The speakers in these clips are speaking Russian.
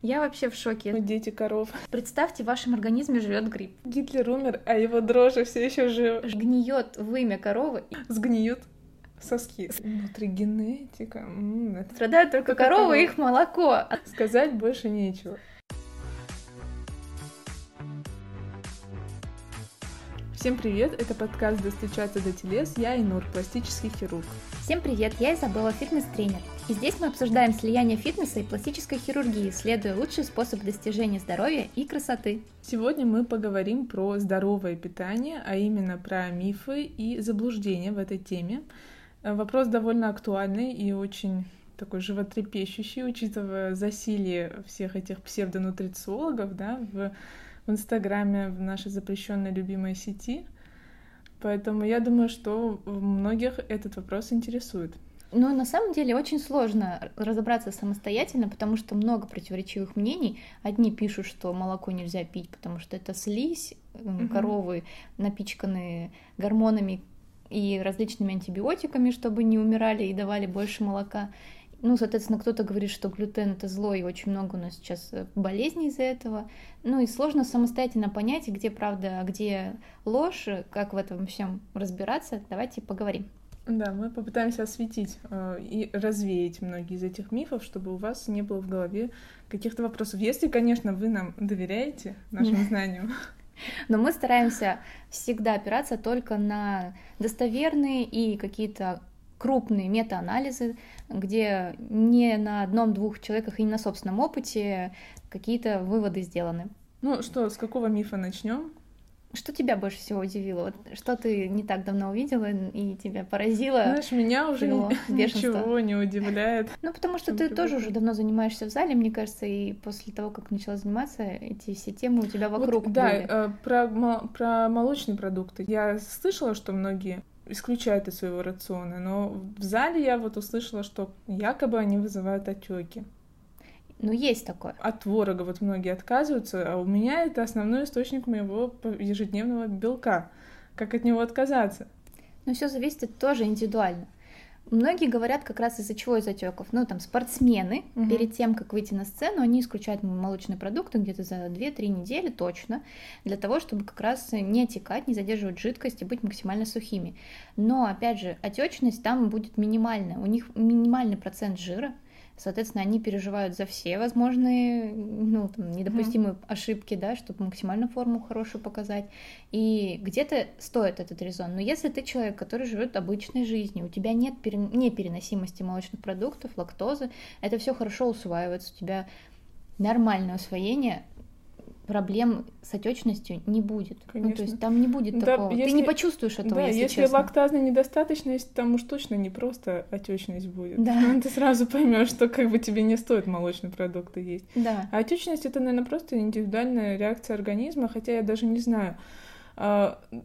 Я вообще в шоке. Мы дети коров. Представьте, в вашем организме живет гриб. Гитлер умер, а его дрожжи все еще живы. Гниет вымя коровы. Сгниют соски. Внутригенетика. М, это Страдают только Только коровы и их молоко. Сказать больше нечего. Всем привет, это подкаст «Достучаться до телес», я Инур, пластический хирург. Всем привет, я Изабелла, фитнес-тренер. И здесь мы обсуждаем слияние фитнеса и пластической хирургии, следуя лучший способ достижения здоровья и красоты. Сегодня мы поговорим про здоровое питание, а именно про мифы и заблуждения в этой теме. Э, Вопрос довольно актуальный и очень такой животрепещущий, учитывая засилие всех этих псевдонутрициологов да, в, в Инстаграме, в нашей запрещенной любимой сети. Поэтому я думаю, что многих этот вопрос интересует. Но на самом деле очень сложно разобраться самостоятельно, потому что много противоречивых мнений. Одни пишут, что молоко нельзя пить, потому что это слизь, Мгм. коровы напичканы гормонами и различными антибиотиками, чтобы не умирали и давали больше молока. Ну, соответственно, кто-то говорит, что глютен это зло, и очень много у нас сейчас э, болезней из-за этого. Ну и сложно самостоятельно понять, где правда, а где ложь, как в этом всем разбираться. Давайте поговорим. Да, мы попытаемся осветить э, и развеять многие из этих мифов, чтобы у вас не было в голове каких-то вопросов. Если, конечно, вы нам доверяете нашим знаниям. Но мы стараемся всегда опираться только на достоверные и какие-то крупные метаанализы, где не на одном-двух человеках и не на собственном опыте какие-то выводы сделаны. Ну что, с какого мифа начнем? Что тебя больше всего удивило? Вот что ты не так давно увидела и тебя поразило? Знаешь, меня уже бешенство. ничего не удивляет. Ну, потому что ты тоже уже давно занимаешься в зале, мне кажется, и после того, как начала заниматься, эти все темы у тебя вокруг да, были. э, про, мо- про молочные продукты. Я слышала, что многие исключают из своего рациона, но в зале я вот услышала, что якобы они вызывают отеки. Ну, есть такое. От творога вот многие отказываются, а у меня это основной источник моего ежедневного белка. Как от него отказаться? Но все зависит тоже индивидуально. Многие говорят как раз из-за чего из отеков. Ну, там, спортсмены, Мгм. перед тем, как выйти на сцену, они исключают молочные продукты где-то за 2-3 недели точно, для того, чтобы как раз не отекать, не задерживать жидкость и быть максимально сухими. Но, опять же, отечность там будет минимальная. У них минимальный процент жира, Соответственно, они переживают за все возможные ну, там, недопустимые ошибки, да, чтобы максимально форму хорошую показать. И где-то стоит этот резон. Но если ты человек, который живет обычной жизнью, у тебя нет пере... непереносимости молочных продуктов, лактозы, это все хорошо усваивается, у тебя нормальное усвоение, проблем с отечностью не будет. Ну, Конечно. то есть там не будет Да, такого. Ты если- не почувствуешь этого, да, если, если, честно. лактазная недостаточность, там уж точно не просто отечность будет. Да. Ты сразу поймешь, что как бы тебе не стоит молочные продукты есть. Да. А отечность это, наверное, просто индивидуальная реакция организма, хотя я даже не знаю,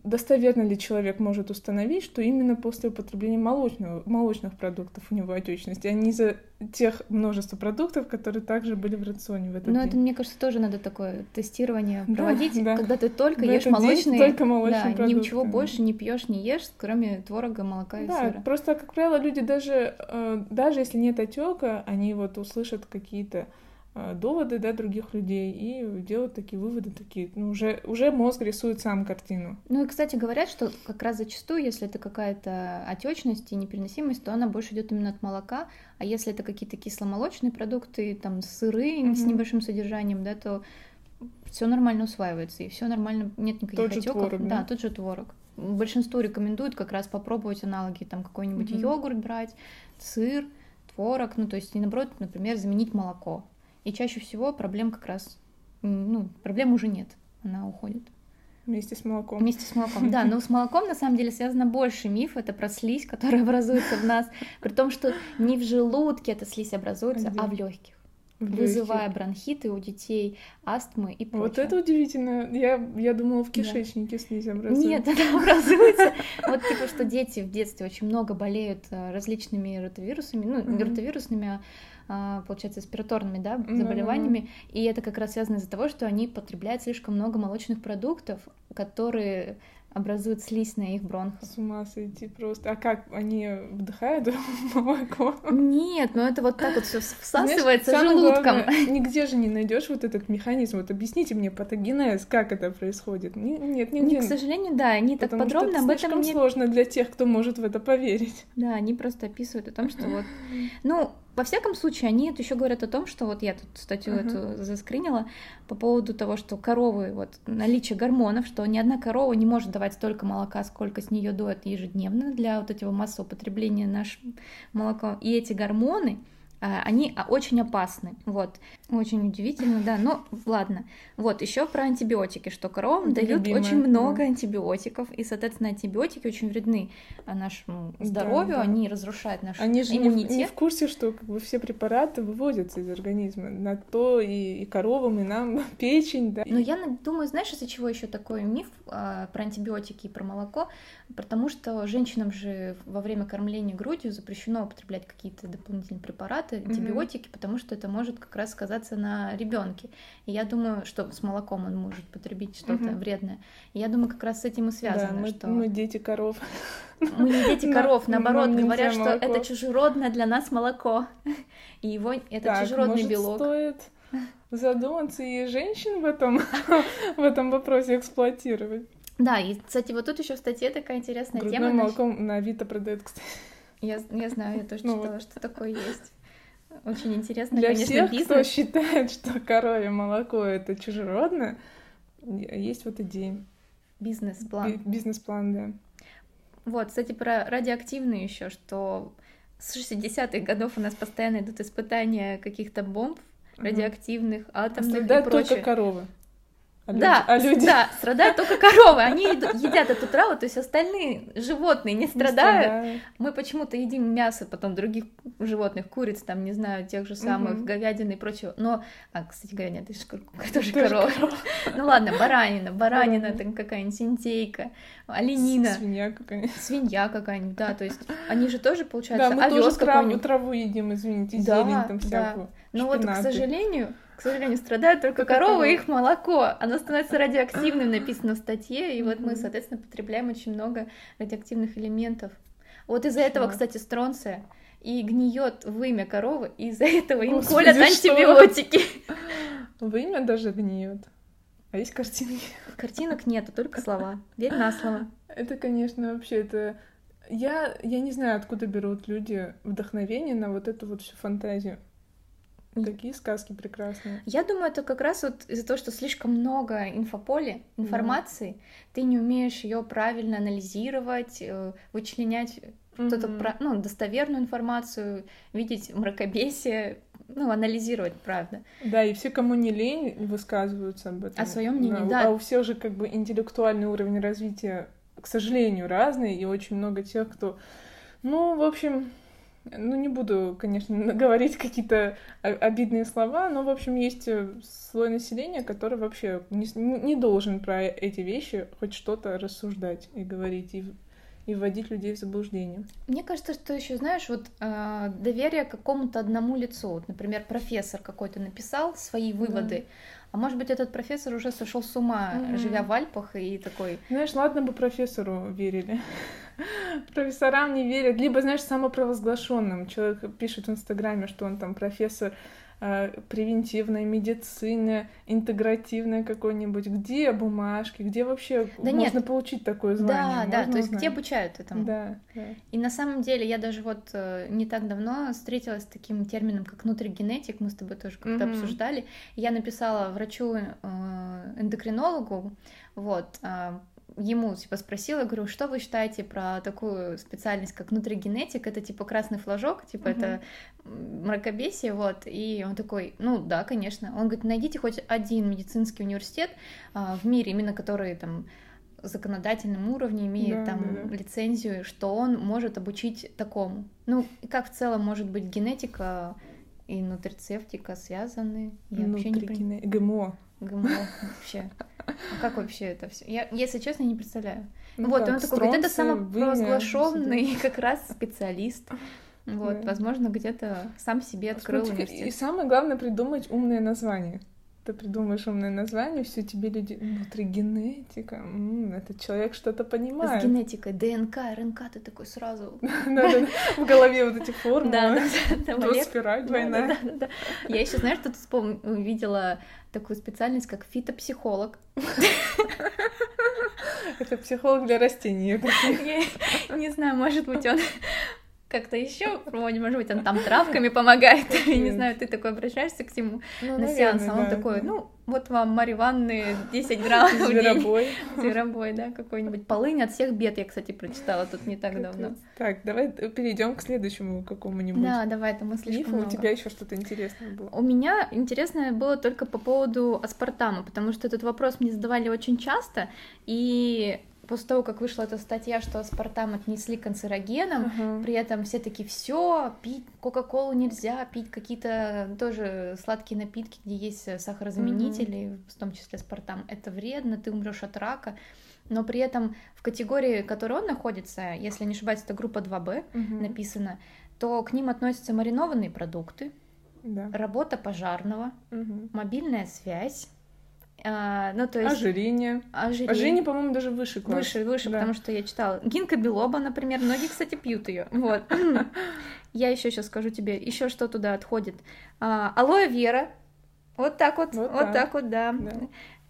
достоверно ли человек может установить, что именно после употребления молочного, молочных продуктов у него отечность, а не из-за тех множества продуктов, которые также были в рационе в этот Но день. это, мне кажется, тоже надо такое тестирование Да, проводить, да. когда ты только В ешь молочные, только молочные да, продукты, ничего больше не пьешь, не ешь, кроме творога, молока и Да, сыра. просто, как правило, люди даже, э, даже если нет отека, они вот услышат какие-то доводы, да, других людей и делают такие выводы, такие, ну, уже, уже мозг рисует сам картину. Ну и, кстати, говорят, что как раз зачастую, если это какая-то отечность и непереносимость, то она больше идет именно от молока, а если это какие-то кисломолочные продукты, там сыры с Мгм. небольшим содержанием, да, то все нормально усваивается и все нормально, нет никаких Тот же отеков. творог, да? да, тот же творог. Большинству рекомендуют как раз попробовать аналоги, там какой-нибудь Мгм. йогурт брать, сыр, творог, ну то есть и наоборот, например, заменить молоко. И чаще всего проблем как раз, ну, проблем уже нет, она уходит. Вместе с молоком. Вместе с молоком. Да, но с молоком на самом деле связано больше миф. Это про слизь, которая образуется в нас. При том, что не в желудке эта слизь образуется, А где? а в легких, вызывая бронхиты у детей, астмы и прочее. Вот это удивительно. Я, я думала, в кишечнике слизь образуется. Нет, это образуется. Вот типа, что дети в детстве очень много болеют э, различными ротовирусами, ну, не ротовирусными, а, получается, спираторными, да, заболеваниями, mm-hmm. и это как раз связано из-за того, что они потребляют слишком много молочных продуктов, которые образуют слизь на их бронхах. С ума сойти просто. А как, они вдыхают молоко? Нет, ну это вот так вот все всасывается Знаешь, желудком. Главное, нигде же не найдешь вот этот механизм. Вот объясните мне патогенез, как это происходит. Нет, нигде. Не, к сожалению, да, они так подробно об этом не... сложно для тех, кто может в это поверить. Да, они просто описывают о том, что вот... Ну, во всяком случае, они это еще говорят о том, что вот я тут статью uh-huh. эту заскринила по поводу того, что коровы, вот наличие гормонов, что ни одна корова не может давать столько молока, сколько с нее дует ежедневно для вот этого массового потребления наш молоко. И эти гормоны, они а, очень опасны. Вот. Очень удивительно, да. Но ладно. Вот, еще про антибиотики, что коровам Это дают любимая, очень много да. антибиотиков, и, соответственно, антибиотики очень вредны а, нашему здоровью, да, да. они разрушают наш они же иммунитет. Не, не в курсе, что как бы, все препараты выводятся из организма. На то и, и коровам, и нам печень, да. Но я думаю, знаешь, из-за чего еще такой миф а, про антибиотики и про молоко? Потому что женщинам же во время кормления грудью запрещено употреблять какие-то дополнительные препараты, антибиотики, mm-hmm. потому что это может как раз сказаться на ребенке. И я думаю, что с молоком он может потребить что-то mm-hmm. вредное. И я думаю, как раз с этим и связано, да, мы, что мы дети коров. Мы не дети коров, наоборот, говорят, что это чужеродное для нас молоко. И его это чужеродный белок. стоит задуматься и женщин в этом в этом вопросе эксплуатировать. Да, и, кстати, вот тут еще в статье такая интересная Грудное тема. молоко на Авито продают, кстати. Я, я знаю, я тоже ну, читала, вот. что такое есть. Очень интересно, Для конечно, всех, бизнес. кто считает, что коровье молоко это чужеродное, есть вот идея. Бизнес-план. Бизнес-план, да. Вот, кстати, про радиоактивные еще, что с 60-х годов у нас постоянно идут испытания каких-то бомб радиоактивных, атомных а и прочее. только коровы. А да, а люди? да, страдают только коровы, они едят эту траву, то есть остальные животные не страдают. Не страдают. Мы почему-то едим мясо потом других животных, куриц, там, не знаю, тех же самых, угу. говядины и прочего. Но, а, кстати говоря, нет, это же тоже корова. Ну ладно, баранина, баранина, там какая-нибудь синтейка, оленина. Свинья какая-нибудь. Свинья какая-нибудь, да, то есть они же тоже, получается, Да, мы тоже траву, траву едим, извините, зелень там всякую. Но вот, к сожалению, к сожалению, страдают только коровы и их молоко. Оно становится радиоактивным, написано в статье, и вот мы, соответственно, потребляем очень много радиоактивных элементов. Вот из-за этого, кстати, стронция и гниет вымя коровы, и из-за этого им Господи, колят антибиотики. Вымя даже гниет. А есть картинки? Картинок нету, только слова. Верь на слово. Это, конечно, вообще это... Я, я не знаю, откуда берут люди вдохновение на вот эту вот всю фантазию. Какие сказки прекрасные. Я думаю, это как раз вот из-за того, что слишком много инфополя, информации, mm. ты не умеешь ее правильно анализировать, э, вычленять mm-hmm. что-то про, ну, достоверную информацию, видеть мракобесие, ну, анализировать, правда. Да, и все, кому не лень, высказываются об этом. О своем мнении, да. да. А у всех же как бы интеллектуальный уровень развития, к сожалению, разный, и очень много тех, кто, ну, в общем, ну, не буду, конечно, говорить какие-то обидные слова, но, в общем, есть э, слой населения, который вообще не, не должен про эти вещи хоть что-то рассуждать и говорить, и, и вводить людей в заблуждение. Мне кажется, что еще, знаешь, вот э, доверие какому-то одному лицу. Вот, например, профессор какой-то написал свои выводы, да. А может быть, этот профессор уже сошел с ума, mm-hmm. живя в Альпах и такой. Знаешь, ладно бы профессору верили. Профессорам не верят. Либо, знаешь, самопровозглашенным. Человек пишет в Инстаграме, что он там профессор превентивной медицины, интегративной какой-нибудь. Где бумажки? Где вообще да можно нет. получить такое звание? Да, да, то есть узнать? где обучают этому? Да, да. И на самом деле я даже вот э, не так давно встретилась с таким термином, как внутригенетик, мы с тобой тоже как-то mm-hmm. обсуждали. Я написала врачу э, эндокринологу, вот, а, ему типа спросила, говорю, что вы считаете про такую специальность, как внутригенетик? Это типа красный флажок, типа uh-huh. это мракобесие, вот. И он такой, ну да, конечно. Он говорит, найдите хоть один медицинский университет а, в мире, именно который там законодательном уровне имеет да, там да, да. лицензию, что он может обучить такому. Ну, как в целом может быть генетика и нутрицептика связаны? Я вообще не понимаю. ГМО. ГМО вообще. А как вообще это все? Я, если честно, не представляю. Ну вот, как, он такой говорит, это самопровозглашенный как раз специалист. Вот, Да. возможно, где-то сам себе открыл Смотри, И университет. самое главное придумать умное название. Ты придумаешь умное название, все тебе люди, нутригенетика, м, этот человек что-то С понимает. генетикой, ДНК, РНК, ты такой сразу... В голове вот эти формулы. Да, да, спираль двойная. Я еще, знаешь, тут увидела такую специальность, как фитопсихолог. Это психолог для растений. Не знаю, может быть, он как-то еще может быть, он там травками помогает. Я не знаю, ты такой обращаешься к нему Ну, на сеанс, а он да, такой, ну, вот вам Марьи Ивановны 10 грамм в день. Зверобой. Зверобой, да, какой-нибудь. Полынь от всех бед, я, кстати, прочитала тут не так давно. Так, давай перейдем к следующему какому-нибудь. Да, давай, это мы слишком Мифу. У тебя еще что-то интересное было. У меня интересное было только по поводу аспартама, потому что этот вопрос мне задавали очень часто, и после того, как вышла эта статья, что аспартам отнесли канцерогеном, Ага. при этом все таки все, пить Кока-Колу нельзя, пить какие-то тоже сладкие напитки, где есть э, сахарозаменители, в том числе аспартам, это вредно, ты умрешь от рака. Но при этом в категории, в которой он находится, если не ошибаюсь, это группа 2Б Мгм. написано, то к ним относятся маринованные продукты, Да. работа пожарного, Мгм. мобильная связь, а, ну то есть Ожирение. ожирение. Ожирение, по-моему, даже выше класс. Выше, выше, Да. потому что я читала. Гинка Белоба, например, многие, кстати, пьют ее. Вот. Я еще сейчас скажу тебе, еще что туда отходит. А, алоэ вера. Вот так вот, Вот вот, так. так вот, да. Да.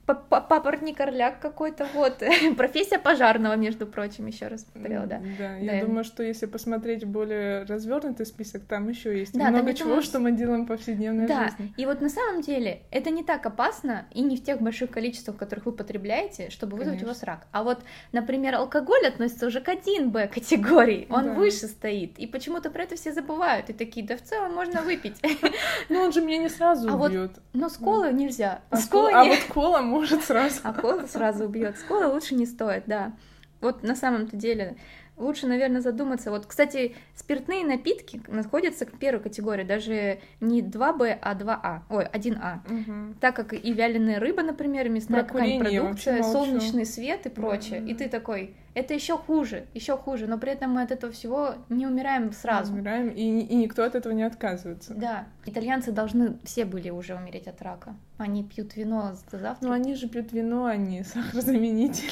Папоротник орляк какой-то, вот. Профессия пожарного, между прочим, еще раз повторила, да. Да, Да. я думаю, что если посмотреть более развернутый список, там еще есть Да, много чего, думаю, что мы делаем в повседневной Да, жизни. и вот на самом деле это не так опасно и не в тех больших количествах, которых вы потребляете, чтобы вызвать у вас рак. А вот, например, алкоголь относится уже к 1Б категории, он Да. выше стоит, и почему-то про это все забывают, и такие, да в целом можно выпить. Но он же меня не сразу А вот убьет. Но с колы нельзя. А, а вот кола может сразу. А кола сразу убьет. С колы лучше не стоит, да. Вот на самом-то деле лучше, наверное, задуматься. Вот, кстати, спиртные напитки находятся к первой категории, даже не 2Б, а 2А. Ой, 1А. Мгм. так как и вяленая рыба, например, и мясная какая-нибудь продукция, молчу. солнечный свет и прочее. Да. И ты такой, это еще хуже, еще хуже, но при этом мы от этого всего не умираем сразу. Умираем, и, и никто от этого не отказывается. Да, итальянцы должны все были уже умереть от рака. Они пьют вино за завтра. Но они же пьют вино, а не сахарозаменитель.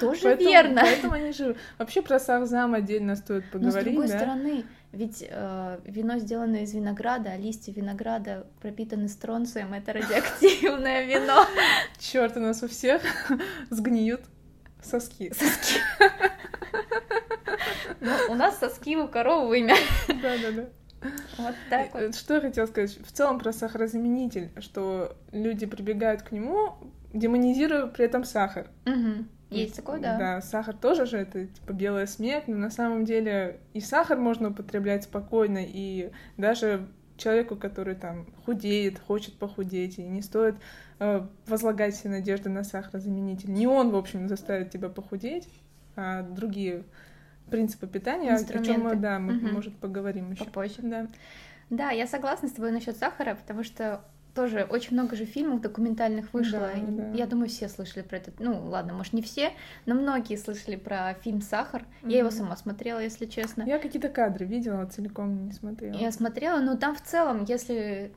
Тоже Поэтому- верно. Поэтому они живы. Вообще про сахзам отдельно стоит Но с поговорить, другой да? стороны, ведь э, вино сделано из винограда, а листья винограда пропитаны стронцием, это радиоактивное вино. Черт, у нас у всех сгниют соски. Соски. Ну, у нас соски у коровы вымя. Да-да-да. Вот так вот. Э, Что я хотела сказать? В целом про сахарозаменитель, что люди прибегают к нему, демонизируя при этом сахар. Мгм. Есть такое, да. Да, сахар тоже же это типа белая смерть, но на самом деле и сахар можно употреблять спокойно, и даже человеку, который там худеет, хочет похудеть, и не стоит э, возлагать все надежды на сахарозаменитель. Не он, в общем, заставит тебя похудеть, а другие принципы питания, о чем мы, да, мы, Мгм. может, поговорим еще. Попозже. Да. Да, я согласна с тобой насчет сахара, потому что тоже очень много же фильмов документальных вышло. Да, да. Я думаю, все слышали про этот. Ну, ладно, может, не все, но многие слышали про фильм Сахар. Я его сама смотрела, если честно. Я какие-то кадры видела, целиком не смотрела. Я смотрела, но там в целом, если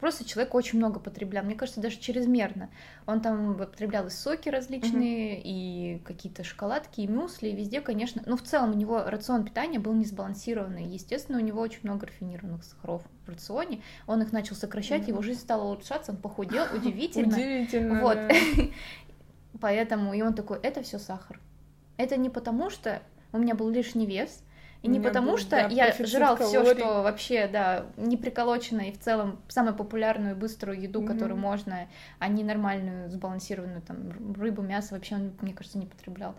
просто человек очень много потреблял, мне кажется, даже чрезмерно. Он там потреблял и соки различные, и какие-то шоколадки, и мюсли, и везде, конечно. Ну, в целом у него рацион питания был не сбалансированный. Естественно, у него очень много рафинированных сахаров в рационе. Он их начал сокращать, Мгм. его жизнь стала улучшаться, он похудел, удивительно. Удивительно. Вот. Поэтому, и он такой, это все сахар. Это не потому, что у меня был лишний вес, и не потому, был, что да, я жрал все, что вообще, да, не приколочено, и в целом самую популярную быструю еду, Мгм. которую можно, а не нормальную, сбалансированную, там, рыбу, мясо, вообще он, мне кажется, не потреблял.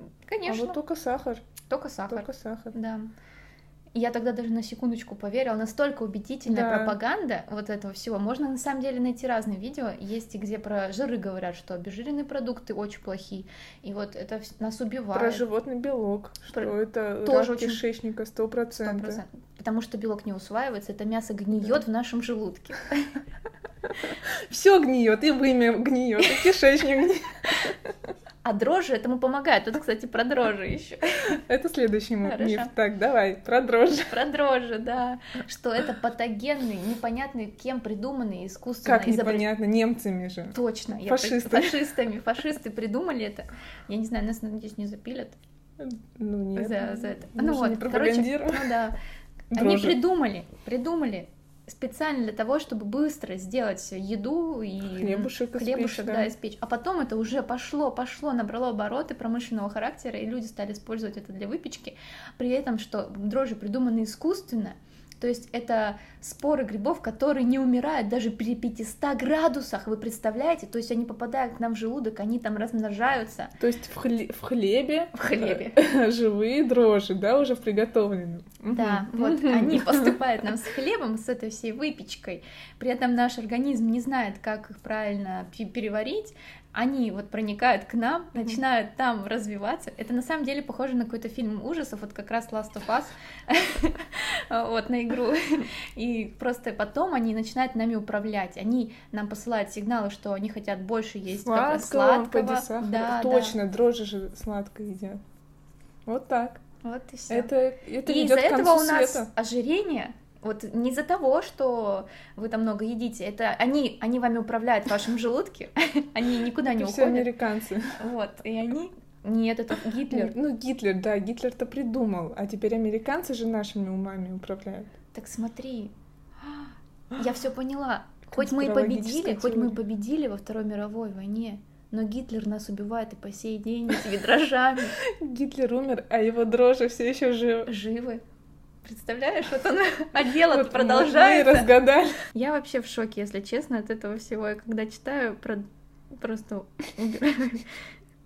А Конечно, вот только сахар, только сахар. только сахар. Да. И Я тогда даже на секундочку поверила, настолько убедительная Да. пропаганда вот этого всего. Можно на самом деле найти разные видео, есть и где про жиры говорят, что обезжиренные продукты очень плохие, и вот это нас убивает. Про животный белок, Про- что это тоже рак очень- кишечника сто процентов. 100%. Потому что белок не усваивается, это мясо гниет в нашем желудке. Все гниет, и вымя гниет, и кишечник гниет. А дрожжи этому помогают. Тут, кстати, про дрожжи еще. Это следующий миф. Так, давай, про дрожжи. Про дрожжи, да. Что это патогенный, непонятный кем придуманный искусственно Как непонятно, немцами же. Точно. Фашисты. Фашистами. Фашисты придумали это. Я не знаю, нас, надеюсь, не запилят. Ну нет. За, за это. Мы ну вот, короче, ну да. Они придумали, придумали специально для того, чтобы быстро сделать еду и Хлебушек хлебушек испечь, да. да. испечь. А потом это уже пошло, пошло, набрало обороты промышленного характера, и люди стали использовать это для выпечки. При этом, что дрожжи придуманы искусственно, то есть это споры грибов, которые не умирают даже при 500 градусах, вы представляете? То есть они попадают к нам в желудок, они там размножаются То есть в, хле- в хлебе, в хлебе. живые дрожжи, да, уже в приготовленном. Да, вот они поступают нам с хлебом, с этой всей выпечкой. При этом наш организм не знает, как их правильно пе- переварить. Они вот проникают к нам, Мгм. начинают там развиваться. Это на самом деле похоже на какой-то фильм ужасов, вот как раз Last of Us, вот на игру. И просто потом они начинают нами управлять. Они нам посылают сигналы, что они хотят больше есть Сладкого, сладкого. Да. Точно, дрожжи же сладко едят. Вот так. Вот и все. Это, это И из-за этого у нас света. ожирение. Вот не из-за того, что вы там много едите, это они, они вами управляют в вашем желудке, они никуда не Это все уходят. американцы. Вот, и они... Нет, это Гитлер. Ну, Гитлер, да, Гитлер-то придумал, а теперь американцы же нашими умами управляют. Так смотри, я все поняла. Хоть мы и победили, хоть мы и победили во Второй мировой войне, но Гитлер нас убивает и по сей день этими дрожжами. Гитлер умер, а его дрожжи все еще живы. Живы. Представляешь, вот он, а дело Вот продолжается. Мы разгадали. Я вообще в шоке, если честно, от этого всего. Я когда читаю, про... просто убираю.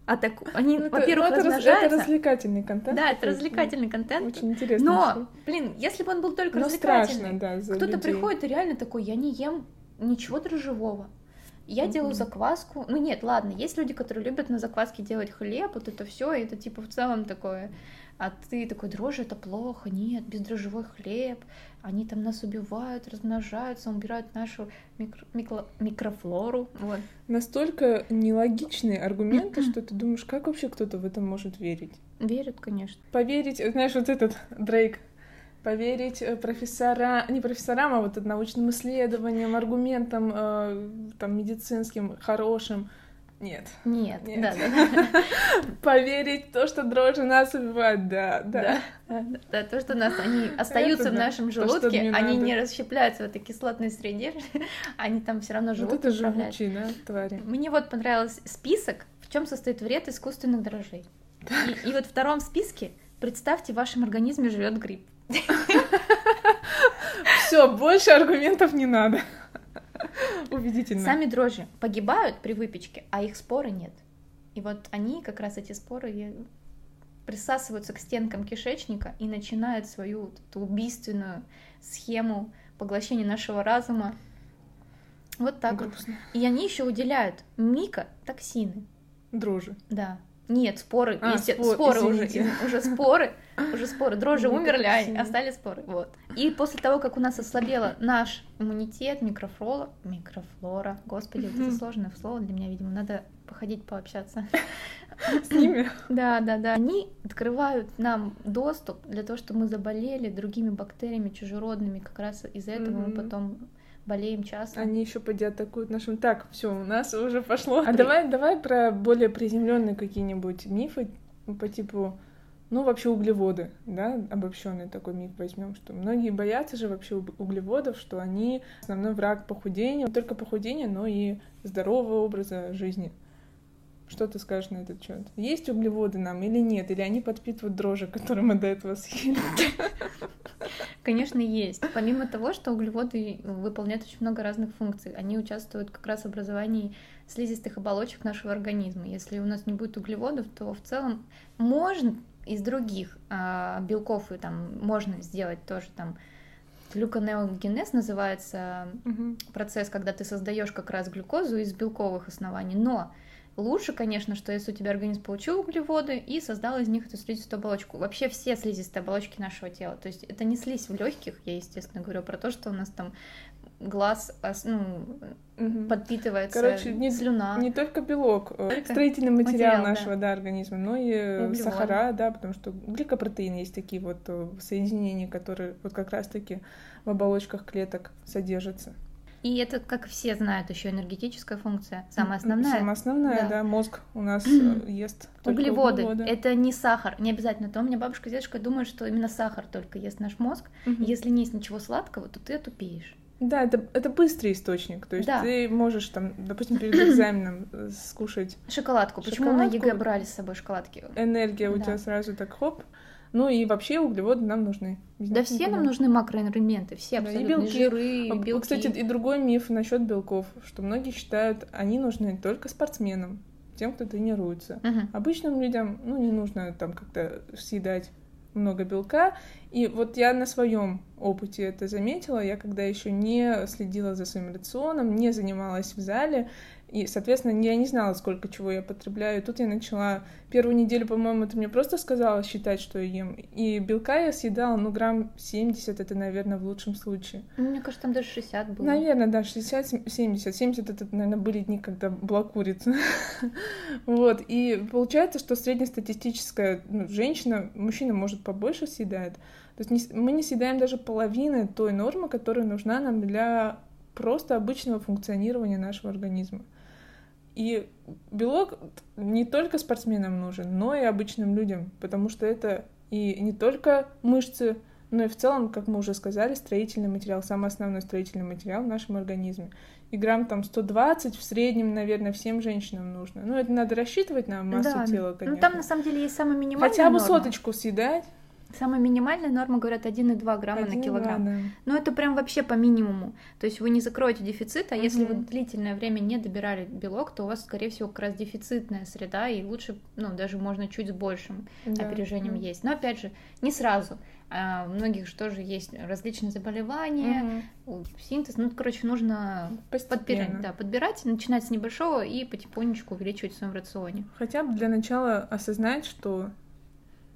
А так, они, Ну, во-первых, ну, это, раз- размножаются. это развлекательный контент. Да, это развлекательный контент. Очень интересно. Но, блин, если бы он был только Но развлекательный, страшно, да, кто-то приходит и реально такой, я не ем ничего дрожжевого. Я Мгм. делаю закваску. Ну нет, ладно, есть люди, которые любят на закваске делать хлеб, вот это все, это типа в целом такое. А ты такой, дрожжи это плохо, нет, бездрожжевой хлеб, они там нас убивают, размножаются, убирают нашу микро- микро- микрофлору. Вот. Настолько нелогичные аргументы, что ты думаешь, как вообще кто-то в это может верить? Верят, конечно. Поверить, э, знаешь, вот этот Дрейк, поверить э, профессора, не профессорам, а вот научным исследованиям, аргументам э, там медицинским, хорошим. Нет. Нет, Нет. да, да, Поверить в то, что дрожжи нас убивают, да, да. да, да, да, да, то, что нас они остаются Это в нашем желудке, они надо. не расщепляются в этой кислотной среде, они там все равно Вот живут. это и управляют. живучие, да, твари. Мне вот понравился список, в чем состоит вред искусственных дрожжей. И, и вот в втором списке представьте, в вашем организме живет гриб. Все, больше аргументов не надо. Убедительно. Сами дрожжи погибают при выпечке, а их споры нет. И вот они, как раз эти споры, присасываются к стенкам кишечника и начинают свою вот эту убийственную схему поглощения нашего разума. Вот так вот. Грустно. И они еще уделяют микотоксины. Дрожжи. Да. Нет, споры, А, есте- спор- споры уже, извините. из- уже споры, уже споры. Дрожжи умерли, а остались споры. Вот. И после того, как у нас ослабела наш иммунитет, микрофлора, микрофлора, господи, это сложное слово для меня, видимо, надо походить пообщаться. С ними. Да, да, да. Они открывают нам доступ для того, чтобы мы заболели другими бактериями чужеродными. Как раз из-за этого мы потом болеем часто. Они еще поди атакуют нашим. Так, все, у нас уже пошло. А При- давай, давай про более приземленные какие-нибудь мифы по типу, ну, вообще углеводы, да, обобщенный такой миф возьмем, что многие боятся же вообще уг- углеводов, что они основной враг похудения, не только похудения, но и здорового образа жизни. Что ты скажешь на этот счет? Есть углеводы нам или нет? Или они подпитывают дрожжи, которые мы до этого съели? Конечно, есть. Помимо того, что углеводы выполняют очень много разных функций, они участвуют как раз в образовании слизистых оболочек нашего организма. Если у нас не будет углеводов, то в целом можно из других а, белков и там можно сделать тоже там глюконеогенез называется Мгм. процесс, когда ты создаешь как раз глюкозу из белковых оснований, но лучше, конечно, что если у тебя организм получил углеводы и создал из них эту слизистую оболочку. Вообще все слизистые оболочки нашего тела. То есть это не слизь в легких, я, естественно, говорю про то, что у нас там глаз ну, угу. подпитывается Короче, не, слюна. Не только белок, э, только строительный материал, материал нашего да. Да, организма, но и Углеводы. сахара, да, потому что гликопротеины есть такие вот э, соединения, которые вот как раз-таки в оболочках клеток содержатся. И это, как все знают, еще энергетическая функция, самая основная. Самая основная, да, да мозг у нас э, ест углеводы. углеводы. Это не сахар, не обязательно. То у меня бабушка с дедушкой думают, что именно сахар только ест наш мозг. Угу. Если не есть ничего сладкого, то ты отупеешь. Да, это, это быстрый источник. То есть да. ты можешь там, допустим, перед экзаменом э, скушать шоколадку. Почему на ЕГЭ брали с собой шоколадки? Энергия у тебя сразу так хоп. Ну и вообще углеводы нам нужны. да все нам нужны макроэлементы, все абсолютно. Да, и белки. Жиры, белки. Кстати, и другой миф насчет белков, что многие считают, они нужны только спортсменам, тем, кто тренируется. Угу. Обычным людям, ну, не нужно там как-то съедать много белка. И вот я на своем опыте это заметила. Я когда еще не следила за своим рационом, не занималась в зале, и, соответственно, я не знала, сколько чего я потребляю. И тут я начала первую неделю, по-моему, ты мне просто сказала считать, что я ем. И белка я съедала, ну, грамм 70, это, наверное, в лучшем случае. Ну, мне кажется, там даже 60 было. Наверное, да, 60, 70. 70 это, наверное, были дни, когда была курица. вот. И получается, что среднестатистическая ну, женщина, мужчина, может, побольше съедает. То есть мы не съедаем даже половины той нормы, которая нужна нам для просто обычного функционирования нашего организма. И белок не только спортсменам нужен, но и обычным людям, потому что это и не только мышцы, но и в целом, как мы уже сказали, строительный материал, самый основной строительный материал в нашем организме. И грамм там 120 в среднем, наверное, всем женщинам нужно. Ну, это надо рассчитывать на массу да. тела, конечно. Ну, там на самом деле есть самый минимальный Хотя бы норма. соточку съедать, Самая минимальная норма, говорят, 1,2 грамма 1, на килограмм. 2, да. Но это прям вообще по минимуму. То есть вы не закроете дефицит, а угу. если вы длительное время не добирали белок, то у вас, скорее всего, как раз дефицитная среда, и лучше, ну, даже можно чуть с большим да. опережением да. есть. Но опять же, не сразу. А у многих же тоже есть различные заболевания, угу. синтез. Ну, короче, нужно подбирать, да, подбирать, начинать с небольшого и потихонечку увеличивать в своем рационе. Хотя бы для начала осознать, что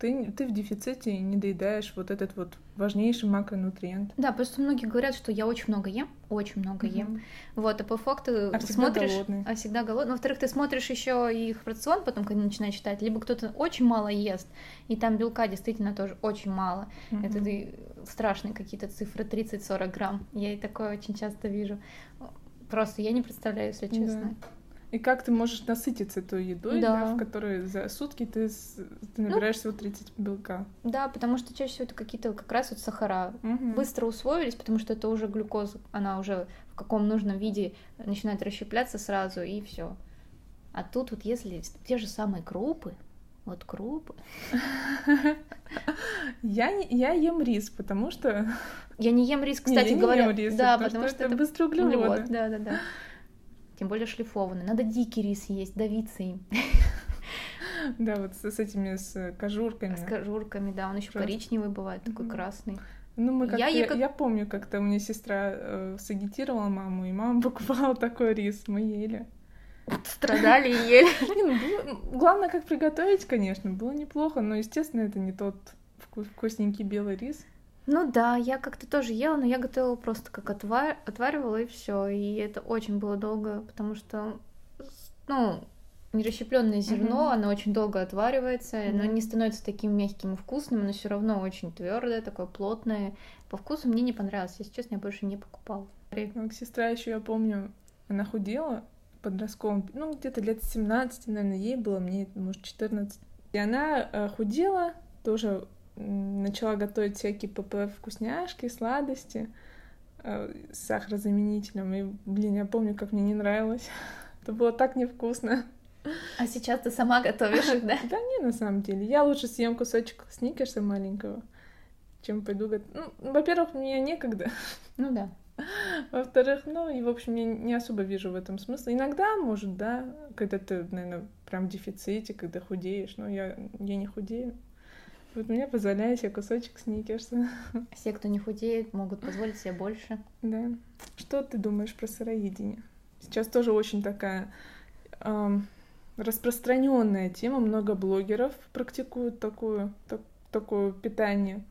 ты, ты в дефиците и не доедаешь вот этот вот важнейший макронутриент. Да, просто многие говорят, что я очень много ем, очень много mm-hmm. ем. Вот, а по факту а ты смотришь, голодный. а всегда голодный. Во-вторых, ты смотришь еще их рацион, потом, когда начинаешь читать, либо кто-то очень мало ест, и там белка действительно тоже очень мало. Mm-hmm. Это ты, страшные какие-то цифры, 30-40 грамм. Я и такое очень часто вижу. Просто я не представляю, если честно. Да. И как ты можешь насытиться той едой, да. Да, в которой за сутки ты, ты набираешь ну, всего 30 белка. Да, потому что чаще всего это какие-то как раз вот сахара. Угу. Быстро усвоились, потому что это уже глюкоза, она уже в каком нужном виде начинает расщепляться сразу, и все. А тут вот если те же самые крупы, вот крупы. Я, я ем рис, потому что... Я не ем рис, кстати не, говоря. Не ем рис, да, потому, потому что, что это быстрые углеводы. Да, да, да тем более шлифованный. Надо дикий рис есть, давиться им. Да, вот с, с этими с кожурками. С кожурками, да, он еще коричневый бывает, такой красный. Ну, мы как я, я, как... я помню, как-то у меня сестра э, сагитировала маму, и мама покупала такой рис, мы ели. Страдали и ели. Ну. Главное, как приготовить, конечно, было неплохо, но, естественно, это не тот вкусненький белый рис. Ну да, я как-то тоже ела, но я готовила просто как отвар... отваривала и все. И это очень было долго, потому что, ну, нерасщепленное зерно, mm-hmm. оно очень долго отваривается, mm-hmm. оно не становится таким мягким и вкусным, но все равно очень твердое, такое плотное. По вкусу мне не понравилось, если честно, я больше не покупала. Как сестра еще, я помню, она худела подростковым, ну, где-то лет 17, наверное, ей было, мне, может, 14. И она э, худела, тоже начала готовить всякие ПП вкусняшки, сладости э, с сахарозаменителем. И, блин, я помню, как мне не нравилось. Это было так невкусно. А сейчас ты сама готовишь их, да? Да не, на самом деле. Я лучше съем кусочек сникерса маленького, чем пойду готовить. Ну, во-первых, мне некогда. Ну да. Во-вторых, ну, и, в общем, я не особо вижу в этом смысла. Иногда, может, да, когда ты, наверное, прям в дефиците, когда худеешь, но я, я не худею. Вот мне позволяет себе кусочек сникерса. Все, кто не худеет, могут позволить себе больше. Да. Что ты думаешь про сыроедение? Сейчас тоже очень такая эм, распространенная тема. Много блогеров практикуют такую, так, такое питание.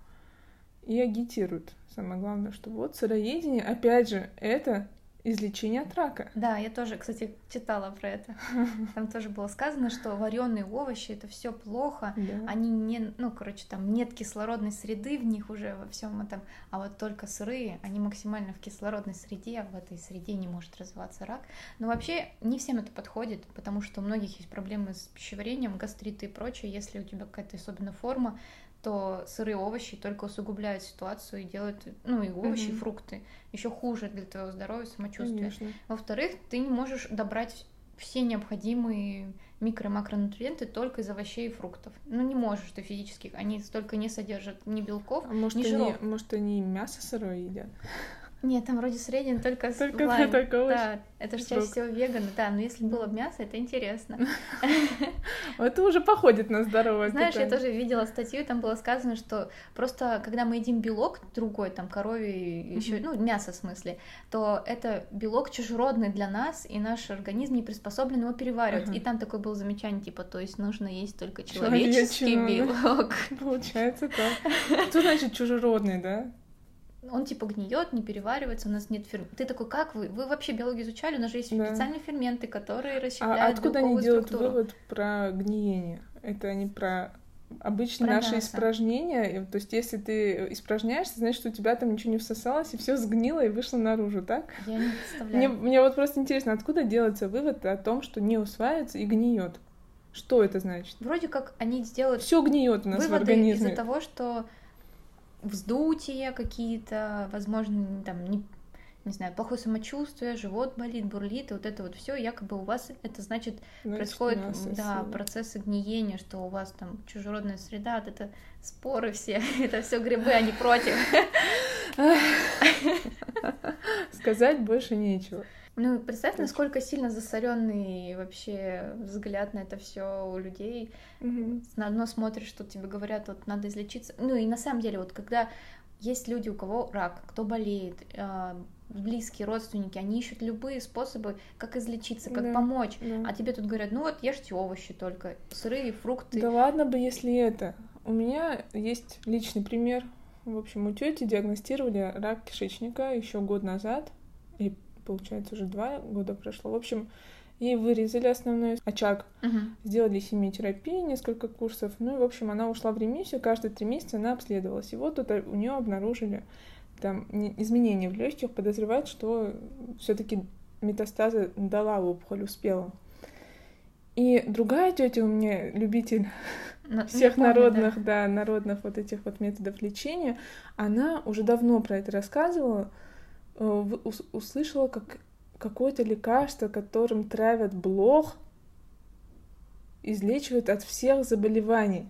и агитируют. Самое главное, что вот сыроедение, опять же, это излечение от рака. Да, я тоже, кстати, читала про это. Там тоже было сказано, что вареные овощи это все плохо, Да. они не, ну, короче, там нет кислородной среды в них уже во всем этом, а вот только сырые, они максимально в кислородной среде, а в этой среде не может развиваться рак. Но вообще не всем это подходит, потому что у многих есть проблемы с пищеварением, гастриты и прочее. Если у тебя какая-то особенная форма, то сырые овощи только усугубляют ситуацию и делают, ну и овощи, и Мгм. фрукты еще хуже для твоего здоровья, самочувствия. Конечно. Во-вторых, ты не можешь добрать все необходимые микро- и макронутриенты только из овощей и фруктов. Ну, не можешь ты физически. Они столько не содержат ни белков, А может, ни они, жиров. может, они мясо сырое едят? Нет, там вроде средин только, с Только лайм. Да, это же чаще всего веганы. Да, но если было мясо, это интересно. Это уже походит на здоровое Знаешь, я тоже видела статью, там было сказано, что просто когда мы едим белок другой, там коровий, еще, ну, мясо в смысле, то это белок чужеродный для нас, и наш организм не приспособлен его переваривать. И там такое было замечание, типа, то есть нужно есть только человеческий белок. Получается так. Что значит чужеродный, да? Он типа гниет, не переваривается, у нас нет ферментов. Ты такой, как вы? Вы вообще биологию изучали? У нас же есть Да. специальные ферменты, которые А расщепляют откуда они делают структуру. вывод про гниение? Это они про обычные Про наши мясо. испражнения. То есть, если ты испражняешься, значит, у тебя там ничего не всосалось, и все сгнило и вышло наружу, так? Я не Мне, представляю. мне вот просто интересно, откуда делается вывод о том, что не усваивается и гниет? Что это значит? Вроде как они сделают Все гниет у нас в выводы организме. из-за того, что вздутие какие-то, возможно, там, не, не знаю, плохое самочувствие, живот болит, бурлит, и вот это вот все, якобы у вас это значит, Значит, происходит, мясо да, процессы гниения, что у вас там чужеродная среда, это споры все, это все грибы, они против. Сказать больше нечего. Ну, представь, насколько сильно засоренный вообще взгляд на это все у людей. Мгм. на одно смотришь, что тебе говорят, вот надо излечиться. Ну и на самом деле, вот когда есть люди, у кого рак, кто болеет, э, близкие родственники, они ищут любые способы, как излечиться, как Да, помочь. да. А тебе тут говорят, ну вот ешьте овощи только, сырые, фрукты. Да ладно бы, если это. У меня есть личный пример. В общем, у тети диагностировали рак кишечника еще год назад. Получается, уже два года прошло. В общем, ей вырезали основной очаг, Мгм. сделали химиотерапию, несколько курсов. Ну и, в общем, она ушла в ремиссию. Каждые три месяца она обследовалась. И вот тут у нее обнаружили там не- изменения в легких, подозревают, что все-таки метастазы дала опухоль, успела. И другая тетя у меня любитель На- всех помню, народных, да. народных вот этих вот методов лечения, она уже давно про это рассказывала, услышала, как какое-то лекарство, которым травят блох, излечивает от всех заболеваний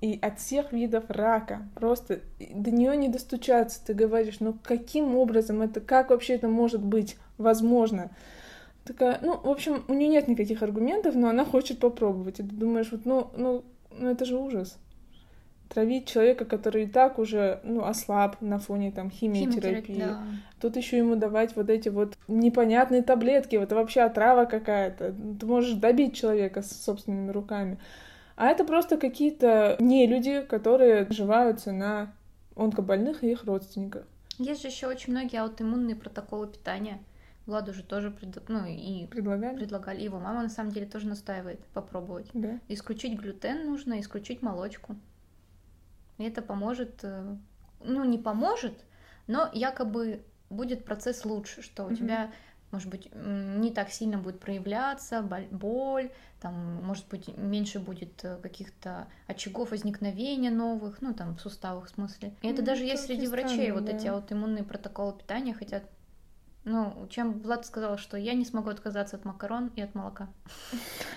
и от всех видов рака. Просто до нее не достучаться. Ты говоришь, ну каким образом это, как вообще это может быть возможно? Такая, ну, в общем, у нее нет никаких аргументов, но она хочет попробовать. И ты думаешь, вот, ну, ну, ну это же ужас. Травить человека, который и так уже, ну, ослаб на фоне там химиотерапии. Да. Тут еще ему давать вот эти вот непонятные таблетки, вот это вообще отрава какая-то. Ты можешь добить человека с собственными руками. А это просто какие-то не люди, которые наживаются на онкобольных и их родственниках. Есть же еще очень многие аутоиммунные протоколы питания. Владу же тоже пред- ну, и Предлагали? предлагали. Его мама на самом деле тоже настаивает попробовать. Да. Исключить глютен нужно, исключить молочку. И это поможет, э, ну не поможет, но якобы будет процесс лучше, что у Мгм. тебя, может быть, не так сильно будет проявляться боль, там, может быть, меньше будет э, каких-то очагов возникновения новых, ну там в суставах в смысле. И это Ну, даже это есть среди врачей, странно, вот эти да. аутоиммунные протоколы питания, хотя ну, чем Влад сказал, что я не смогу отказаться от макарон и от молока.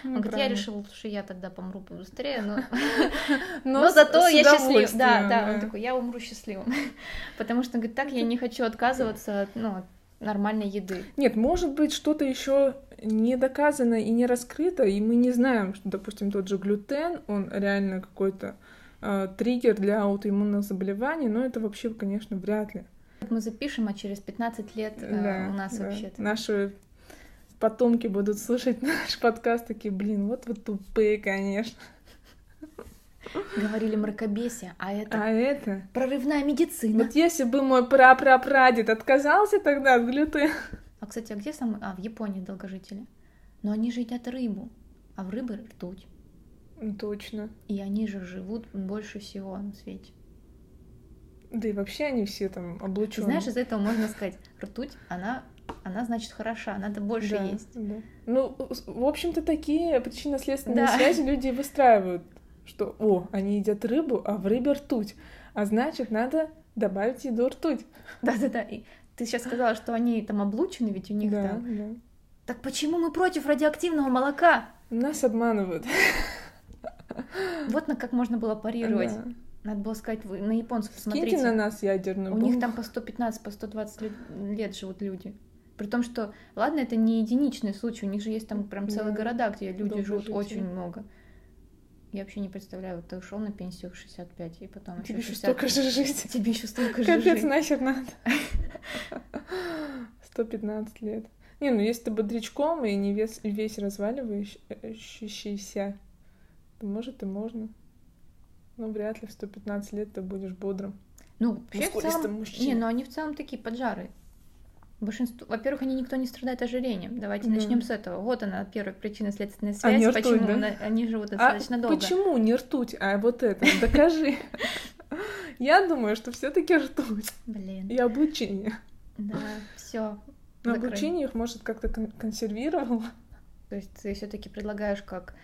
Ну, Он говорит, я решил, что я тогда помру побыстрее, но, Но, зато я счастлив. Да, да, он такой, я умру счастливым. Потому что, говорит, так я не хочу отказываться от ну, от нормальной еды. Нет, может быть, что-то еще не доказано и не раскрыто, и мы не знаем, что, допустим, тот же глютен, он реально какой-то э, триггер для аутоиммунных заболеваний, но это вообще, конечно, вряд ли. Мы запишем, а через 15 лет э, Да, у нас да. вообще... Наши потомки будут слушать наш подкаст, такие, блин, вот вы тупые, конечно. Говорили мракобесие, а это А это... прорывная медицина. Вот если бы мой прапрапрадед отказался тогда от глютена... А, кстати, а где самые... А, в Японии долгожители. Но они же едят рыбу, а в рыбы ртуть. Точно. И они же живут больше всего на свете. Да и вообще они все там Ты облучены. знаешь, из этого можно сказать, ртуть, она, она значит хороша, надо больше да, есть. да. Ну, в общем-то, такие причинно-следственные Да. связи люди выстраивают, что, о, они едят рыбу, а в рыбе ртуть, а значит, надо добавить еду ртуть. Да-да-да. И ты сейчас сказала, что они там облучены, ведь у них да, там. да. Так почему мы против радиоактивного молока? Нас обманывают. Вот на как можно было парировать. Да. Надо было сказать, вы на японцев Скиньте посмотрите. на нас ядерную У них бомбу. там по 115, по 120 лет, лет живут люди. При том, что, ладно, это не единичный случай, у них же есть там прям целые Да. города, где люди живут Долгожители. очень много. Я вообще не представляю, вот ты ушел на пенсию в 65, и потом Тебе еще еще столько же жить. Тебе еще столько же Капец, жить. нахер надо. 115 лет. Не, ну если ты бодрячком и не вес, весь разваливающийся, то может и можно. Но вряд ли в 115 лет ты будешь бодрым. Ну, вообще в целом... мужчиной. Не, ну они в целом такие поджары. Большинство... Во-первых, они никто не страдает ожирением. Давайте Да. начнем с этого. Вот она, первая причина следственная связь. Они ртуть, почему да? на- они живут А достаточно долго. почему не ртуть, а вот это? Докажи. Я думаю, что все-таки ртуть Блин. и облучение. Да, все. Но облучение их может как-то кон- консервировало. То есть ты все-таки предлагаешь, как а,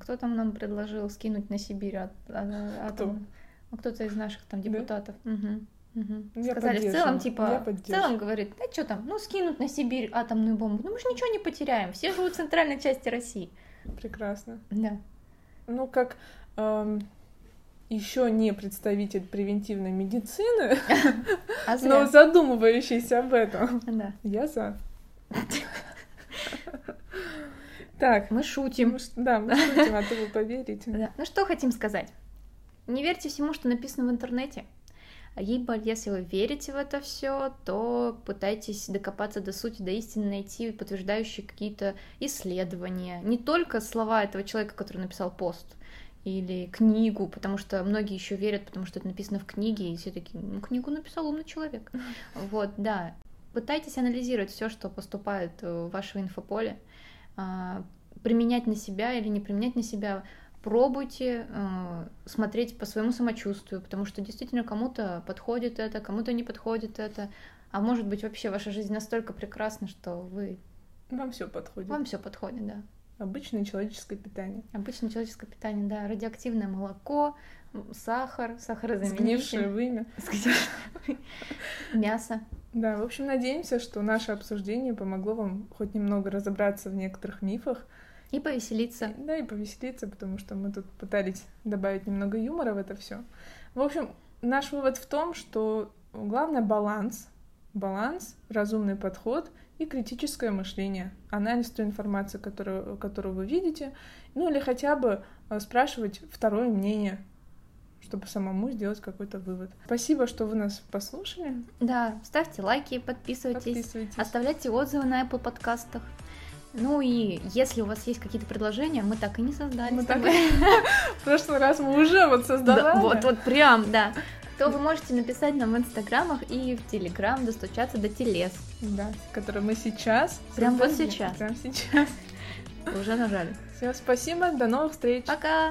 кто там нам предложил скинуть на Сибирь от, а- атом? Ну, кто-то из наших там Да? депутатов. Мгм, мгм. Я Сказали, в целом, типа, в целом, говорит, да что там, ну скинут на Сибирь атомную бомбу, ну мы же ничего не потеряем, все живут в центральной части России. Прекрасно. Да. Ну, как еще не представитель превентивной медицины, А но задумывающийся об этом. Да. Я за. Так, Мы шутим. мы да, мы шутим, а то вы поверите. Да. Ну что хотим сказать? Не верьте всему, что написано в интернете. Либо, если вы верите в это все, то пытайтесь докопаться до сути, до истины, найти подтверждающие какие-то исследования. Не только слова этого человека, который написал пост или книгу, потому что многие еще верят, потому что это написано в книге, и все такие, ну, книгу написал умный человек. Вот, да. Пытайтесь анализировать все, что поступает в ваше инфополе, применять на себя или не применять на себя. Пробуйте э, смотреть по своему самочувствию, потому что действительно кому-то подходит это, кому-то не подходит это. А может быть, вообще ваша жизнь настолько прекрасна, что вы Вам все подходит. вам все подходит, да. Обычное человеческое питание. Обычное человеческое питание, да, радиоактивное молоко, сахар, Сгнившее сахарозаменитель, вымя. сгнившее мясо. Да, в общем, надеемся, что наше обсуждение помогло вам хоть немного разобраться в некоторых мифах, И повеселиться. да, и повеселиться, потому что мы тут пытались добавить немного юмора в это все. В общем, наш вывод в том, что главное баланс, баланс, разумный подход и критическое мышление, анализ той информации, которую, которую вы видите, ну или хотя бы э, спрашивать второе мнение, чтобы самому сделать какой-то вывод. Спасибо, что вы нас послушали. Да, ставьте лайки, подписывайтесь. Подписывайтесь. Оставляйте отзывы на Apple подкастах. Ну и если у вас есть какие-то предложения, мы так и не создали. Мы так-. В прошлый раз мы уже вот создавали. Да, вот, вот прям, да. То вы можете написать нам в инстаграмах и в телеграм, достучаться до телес. Да, который мы сейчас. Прям вот сейчас. Прям сейчас. Уже нажали. Все, спасибо, до новых встреч. Пока!